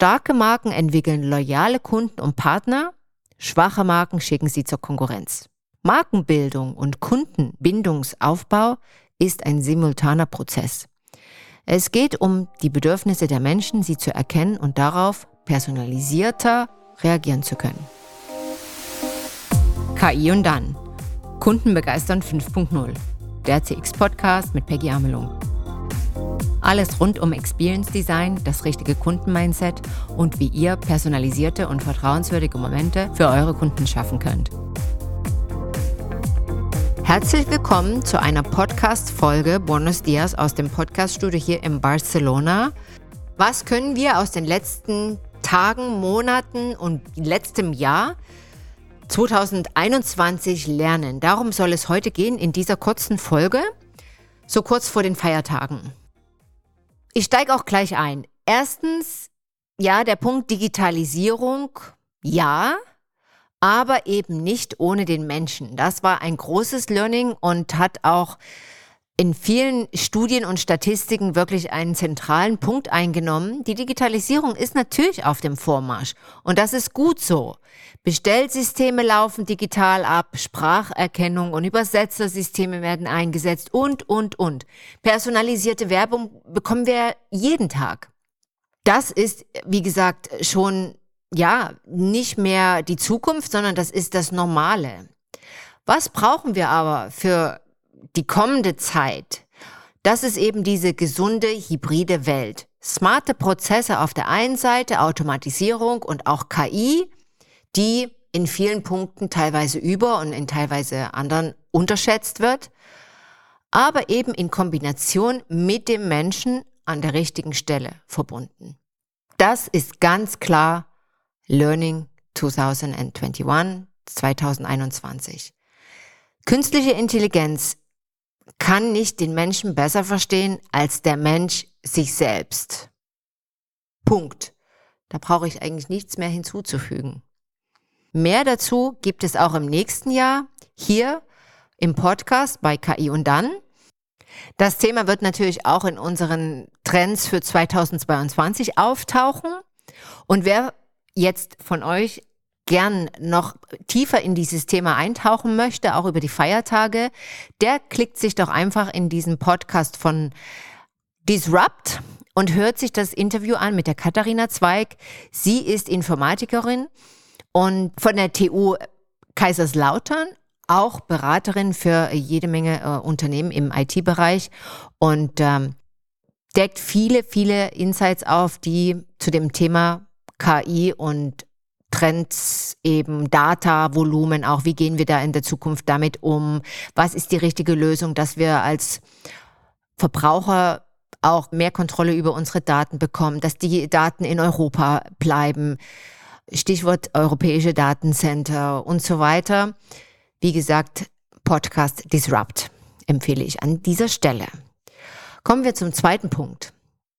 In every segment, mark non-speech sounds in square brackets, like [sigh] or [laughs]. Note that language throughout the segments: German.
Starke Marken entwickeln loyale Kunden und Partner, schwache Marken schicken sie zur Konkurrenz. Markenbildung und Kundenbindungsaufbau ist ein simultaner Prozess. Es geht um die Bedürfnisse der Menschen, sie zu erkennen und darauf personalisierter reagieren zu können. KI und dann. Kunden begeistern 5.0. Der CX-Podcast mit Peggy Amelung. Alles rund um Experience Design, das richtige Kundenmindset und wie ihr personalisierte und vertrauenswürdige Momente für eure Kunden schaffen könnt. Herzlich willkommen zu einer Podcast-Folge Buenos Dias aus dem Podcaststudio hier in Barcelona. Was können wir aus den letzten Tagen, Monaten und letztem Jahr 2021 lernen? Darum soll es heute gehen in dieser kurzen Folge, so kurz vor den Feiertagen. Ich steige auch gleich ein. Erstens, ja, der Punkt Digitalisierung, ja, aber eben nicht ohne den Menschen. Das war ein großes Learning und hat auch in vielen Studien und Statistiken wirklich einen zentralen Punkt eingenommen. Die Digitalisierung ist natürlich auf dem Vormarsch und das ist gut so. Bestellsysteme laufen digital ab, Spracherkennung und Übersetzersysteme werden eingesetzt und, und, und. Personalisierte Werbung bekommen wir jeden Tag. Das ist, wie gesagt, schon ja, nicht mehr die Zukunft, sondern das ist das Normale. Was brauchen wir aber für die kommende Zeit? Das ist eben diese gesunde hybride Welt. Smarte Prozesse auf der einen Seite, Automatisierung und auch KI, die in vielen Punkten teilweise über und in teilweise anderen unterschätzt wird, aber eben in Kombination mit dem Menschen an der richtigen Stelle verbunden. Das ist ganz klar Learning 2021, 2021. Künstliche Intelligenz kann nicht den Menschen besser verstehen als der Mensch sich selbst. Punkt. Da brauche ich eigentlich nichts mehr hinzuzufügen. Mehr dazu gibt es auch im nächsten Jahr hier im Podcast bei KI und dann. Das Thema wird natürlich auch in unseren Trends für 2022 auftauchen. Und wer jetzt von euch gern noch tiefer in dieses Thema eintauchen möchte, auch über die Feiertage, der klickt sich doch einfach in diesen Podcast von Disrupt und hört sich das Interview an mit der Katharina Zweig. Sie ist Informatikerin und von der TU Kaiserslautern auch Beraterin für jede Menge äh, Unternehmen im IT-Bereich und ähm, deckt viele, viele Insights auf, die zu dem Thema KI und Trends, eben Data, Volumen auch, wie gehen wir da in der Zukunft damit um? Was ist die richtige Lösung, dass wir als Verbraucher auch mehr Kontrolle über unsere Daten bekommen, dass die Daten in Europa bleiben? Stichwort europäische Datencenter und so weiter. Wie gesagt, Podcast Disrupt empfehle ich an dieser Stelle. Kommen wir zum zweiten Punkt.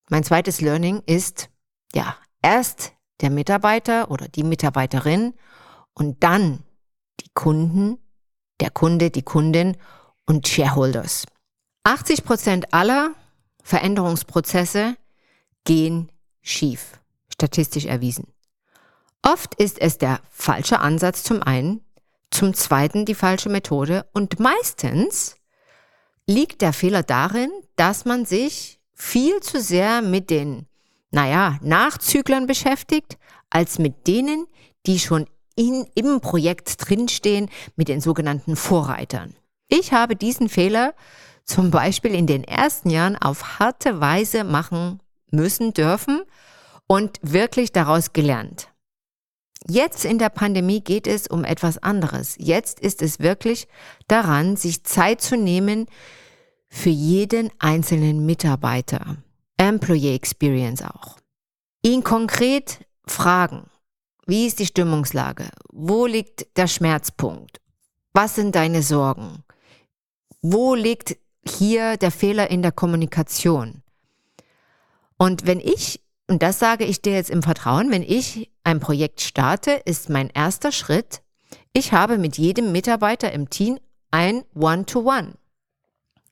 Mein zweites Learning ist, ja, erst der Mitarbeiter oder die Mitarbeiterin und dann die Kunden, der Kunde, die Kundin und Shareholders. 80 Prozent aller Veränderungsprozesse gehen schief, statistisch erwiesen. Oft ist es der falsche Ansatz zum einen, zum zweiten die falsche Methode und meistens liegt der Fehler darin, dass man sich viel zu sehr mit den naja, Nachzüglern beschäftigt, als mit denen, die schon in, im Projekt drinstehen, mit den sogenannten Vorreitern. Ich habe diesen Fehler zum Beispiel in den ersten Jahren auf harte Weise machen müssen dürfen und wirklich daraus gelernt. Jetzt in der Pandemie geht es um etwas anderes. Jetzt ist es wirklich daran, sich Zeit zu nehmen für jeden einzelnen Mitarbeiter. Employee Experience auch. Ihn konkret fragen, wie ist die Stimmungslage? Wo liegt der Schmerzpunkt? Was sind deine Sorgen? Wo liegt hier der Fehler in der Kommunikation? Und wenn ich, und das sage ich dir jetzt im Vertrauen, wenn ich ein Projekt starte, ist mein erster Schritt, ich habe mit jedem Mitarbeiter im Team ein One-to-One. -One.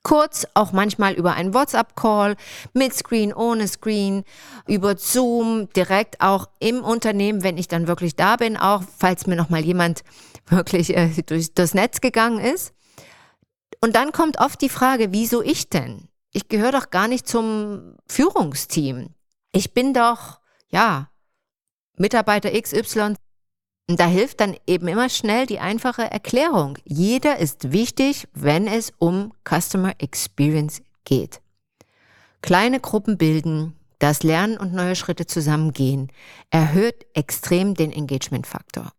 Kurz, auch manchmal über einen WhatsApp-Call, mit Screen, ohne Screen, über Zoom, direkt auch im Unternehmen, wenn ich dann wirklich da bin, auch falls mir nochmal jemand [laughs] wirklich äh, durch das Netz gegangen ist. Und dann kommt oft die Frage, wieso ich denn? Ich gehöre doch gar nicht zum Führungsteam. Ich bin doch, ja, Mitarbeiter XY und da hilft dann eben immer schnell die einfache Erklärung. Jeder ist wichtig, wenn es um Customer Experience geht. Kleine Gruppen bilden, das Lernen und neue Schritte zusammengehen, erhöht extrem den Engagement-Faktor.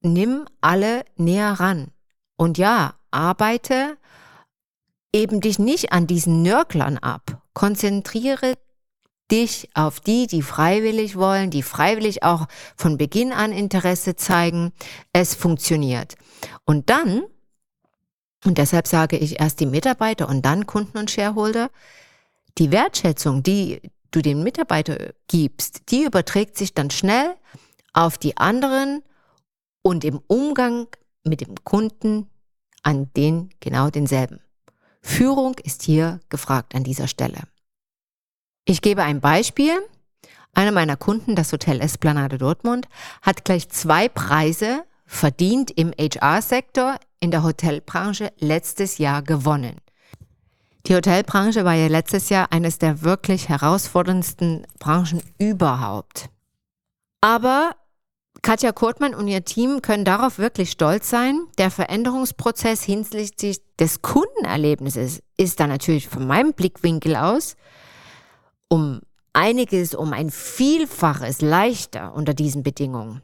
Nimm alle näher ran. Und ja, arbeite eben dich nicht an diesen Nörklern ab. Konzentriere dich auf die, die freiwillig wollen, die freiwillig auch von Beginn an Interesse zeigen. Es funktioniert. Und dann, und deshalb sage ich erst die Mitarbeiter und dann Kunden und Shareholder, die Wertschätzung, die du den Mitarbeiter gibst, die überträgt sich dann schnell auf die anderen und im Umgang mit dem Kunden an den genau denselben. Führung ist hier gefragt an dieser Stelle. Ich gebe ein Beispiel. Einer meiner Kunden, das Hotel Esplanade Dortmund, hat gleich zwei Preise verdient im HR-Sektor in der Hotelbranche letztes Jahr gewonnen. Die Hotelbranche war ja letztes Jahr eines der wirklich herausforderndsten Branchen überhaupt. Aber Katja Kurtmann und ihr Team können darauf wirklich stolz sein. Der Veränderungsprozess hinsichtlich des Kundenerlebnisses ist da natürlich von meinem Blickwinkel aus um einiges, um ein Vielfaches leichter unter diesen Bedingungen.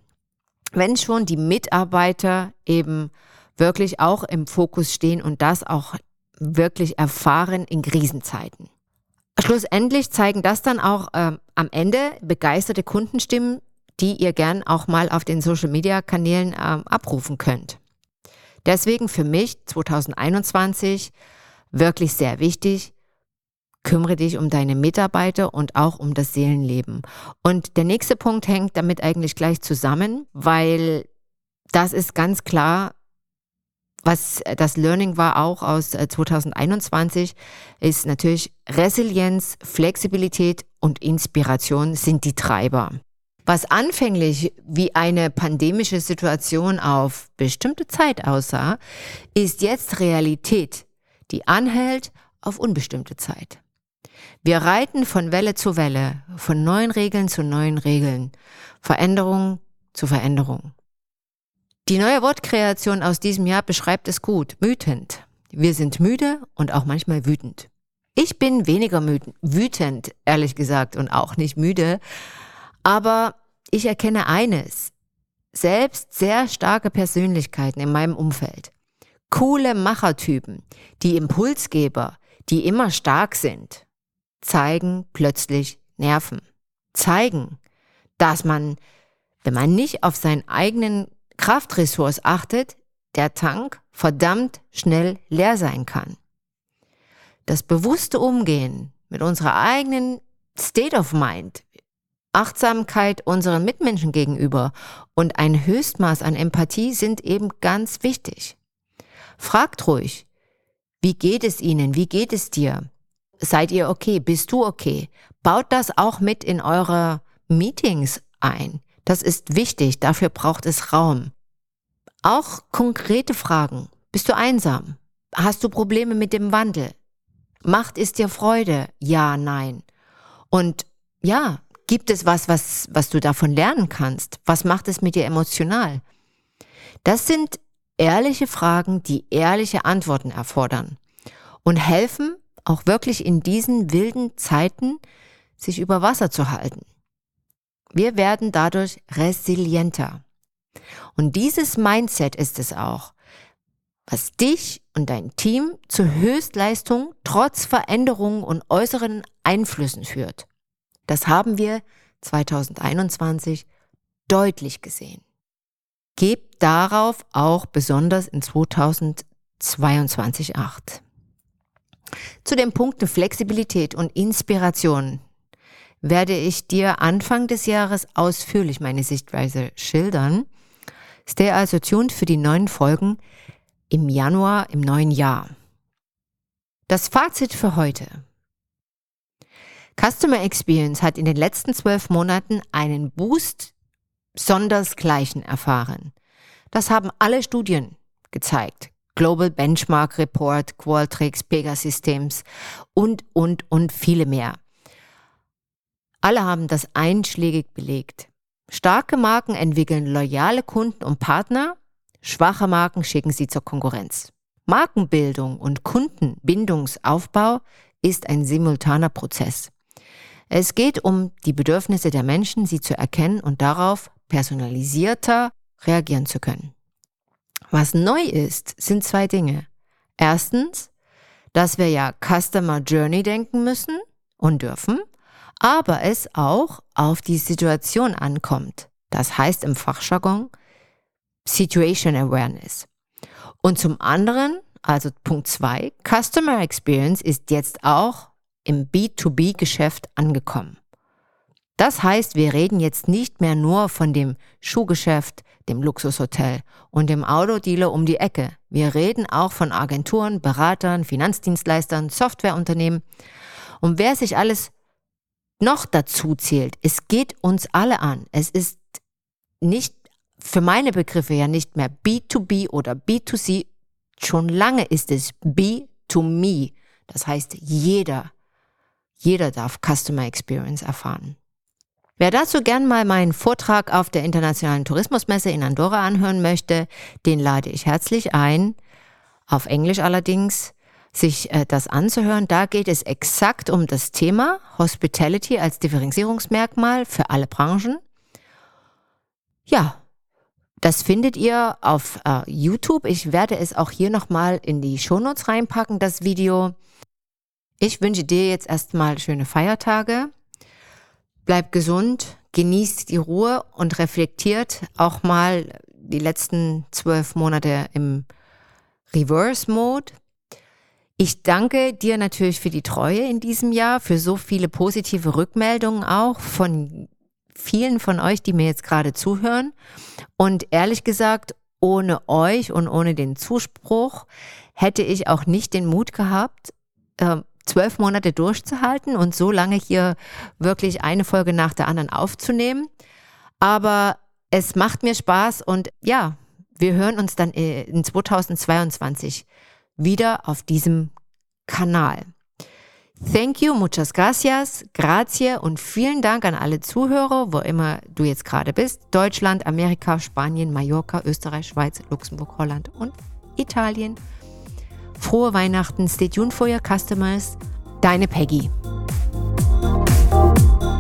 Wenn schon die Mitarbeiter eben wirklich auch im Fokus stehen und das auch wirklich erfahren in Krisenzeiten. Schlussendlich zeigen das dann auch äh, am Ende begeisterte Kundenstimmen, die ihr gern auch mal auf den Social-Media-Kanälen äh, abrufen könnt. Deswegen für mich 2021 wirklich sehr wichtig, kümmere dich um deine Mitarbeiter und auch um das Seelenleben. Und der nächste Punkt hängt damit eigentlich gleich zusammen, weil das ist ganz klar, was das Learning war auch aus 2021, äh, ist natürlich Resilienz, Flexibilität und Inspiration sind die Treiber. Was anfänglich wie eine pandemische Situation auf bestimmte Zeit aussah, ist jetzt Realität, die anhält auf unbestimmte Zeit. Wir reiten von Welle zu Welle, von neuen Regeln zu neuen Regeln, Veränderung zu Veränderung. Die neue Wortkreation aus diesem Jahr beschreibt es gut, wütend. Wir sind müde und auch manchmal wütend. Ich bin weniger wütend, ehrlich gesagt, und auch nicht müde, aber ich erkenne eines. Selbst sehr starke Persönlichkeiten in meinem Umfeld, coole Machertypen, die Impulsgeber, die immer stark sind, zeigen plötzlich Nerven. Zeigen, dass man, wenn man nicht auf seinen eigenen Kraftressource achtet, der Tank verdammt schnell leer sein kann. Das bewusste Umgehen mit unserer eigenen State of Mind, Achtsamkeit unseren Mitmenschen gegenüber und ein Höchstmaß an Empathie sind eben ganz wichtig. Fragt ruhig, wie geht es Ihnen? Wie geht es dir? Seid ihr okay? Bist du okay? Baut das auch mit in eure Meetings ein. Das ist wichtig, dafür braucht es Raum. Auch konkrete Fragen. Bist du einsam? Hast du Probleme mit dem Wandel? Macht es dir Freude? Ja, nein. Und ja, gibt es was, was, was du davon lernen kannst? Was macht es mit dir emotional? Das sind ehrliche Fragen, die ehrliche Antworten erfordern und helfen, auch wirklich in diesen wilden Zeiten sich über Wasser zu halten. Wir werden dadurch resilienter. Und dieses Mindset ist es auch, was dich und dein Team zur Höchstleistung trotz Veränderungen und äußeren Einflüssen führt. Das haben wir 2021 deutlich gesehen. Gebt darauf auch besonders in 2022 Acht. Zu den Punkten Flexibilität und Inspiration werde ich dir Anfang des Jahres ausführlich meine Sichtweise schildern. Stay also tuned für die neuen Folgen im Januar im neuen Jahr. Das Fazit für heute. Customer Experience hat in den letzten zwölf Monaten einen Boost sondersgleichen erfahren. Das haben alle Studien gezeigt. Global Benchmark Report, Qualtrics, Pegasystems und, und, und viele mehr. Alle haben das einschlägig belegt. Starke Marken entwickeln loyale Kunden und Partner, schwache Marken schicken sie zur Konkurrenz. Markenbildung und Kundenbindungsaufbau ist ein simultaner Prozess. Es geht um die Bedürfnisse der Menschen, sie zu erkennen und darauf personalisierter reagieren zu können. Was neu ist, sind zwei Dinge. Erstens, dass wir ja Customer Journey denken müssen und dürfen, aber es auch auf die Situation ankommt. Das heißt im Fachjargon Situation Awareness. Und zum anderen, also Punkt zwei, Customer Experience ist jetzt auch im B2B-Geschäft angekommen. Das heißt, wir reden jetzt nicht mehr nur von dem Schuhgeschäft, dem Luxushotel und dem Autodealer um die Ecke. Wir reden auch von Agenturen, Beratern, Finanzdienstleistern, Softwareunternehmen. Und wer sich alles noch dazu zählt, es geht uns alle an. Es ist nicht für meine Begriffe ja nicht mehr B2B oder B2C. Schon lange ist es B2Me. Das heißt, jeder, jeder darf Customer Experience erfahren. Wer dazu gern mal meinen Vortrag auf der Internationalen Tourismusmesse in Andorra anhören möchte, den lade ich herzlich ein, auf Englisch allerdings, sich äh, das anzuhören. Da geht es exakt um das Thema Hospitality als Differenzierungsmerkmal für alle Branchen. Ja, das findet ihr auf äh, YouTube. Ich werde es auch hier nochmal in die Shownotes reinpacken, das Video. Ich wünsche dir jetzt erstmal schöne Feiertage bleibt gesund, genießt die Ruhe und reflektiert auch mal die letzten zwölf Monate im Reverse-Mode. Ich danke dir natürlich für die Treue in diesem Jahr, für so viele positive Rückmeldungen auch von vielen von euch, die mir jetzt gerade zuhören. Und ehrlich gesagt, ohne euch und ohne den Zuspruch hätte ich auch nicht den Mut gehabt, ähm, zwölf Monate durchzuhalten und so lange hier wirklich eine Folge nach der anderen aufzunehmen. Aber es macht mir Spaß und ja, wir hören uns dann in 2022 wieder auf diesem Kanal. Thank you, muchas gracias, grazie und vielen Dank an alle Zuhörer, wo immer du jetzt gerade bist. Deutschland, Amerika, Spanien, Mallorca, Österreich, Schweiz, Luxemburg, Holland und Italien. Frohe Weihnachten, stay tuned for your customers. Deine Peggy.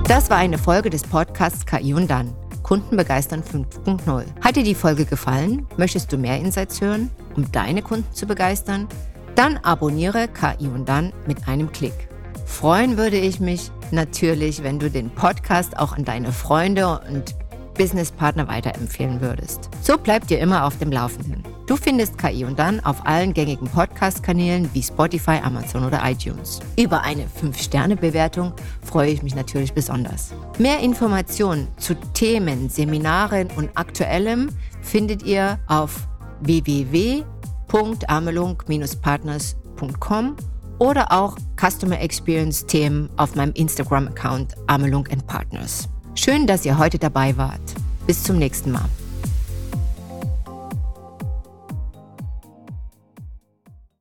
Das war eine Folge des Podcasts KI und dann. Kunden begeistern 5.0. Hat dir die Folge gefallen? Möchtest du mehr Insights hören, um deine Kunden zu begeistern? Dann abonniere KI und dann mit einem Klick. Freuen würde ich mich natürlich, wenn du den Podcast auch an deine Freunde und Businesspartner weiterempfehlen würdest. So bleibt ihr immer auf dem Laufenden. Du findest KI und dann auf allen gängigen Podcast-Kanälen wie Spotify, Amazon oder iTunes. Über eine 5-Sterne-Bewertung freue ich mich natürlich besonders. Mehr Informationen zu Themen, Seminaren und Aktuellem findet ihr auf www.amelung-partners.com oder auch Customer Experience Themen auf meinem Instagram-Account Amelung Partners. Schön, dass ihr heute dabei wart. Bis zum nächsten Mal.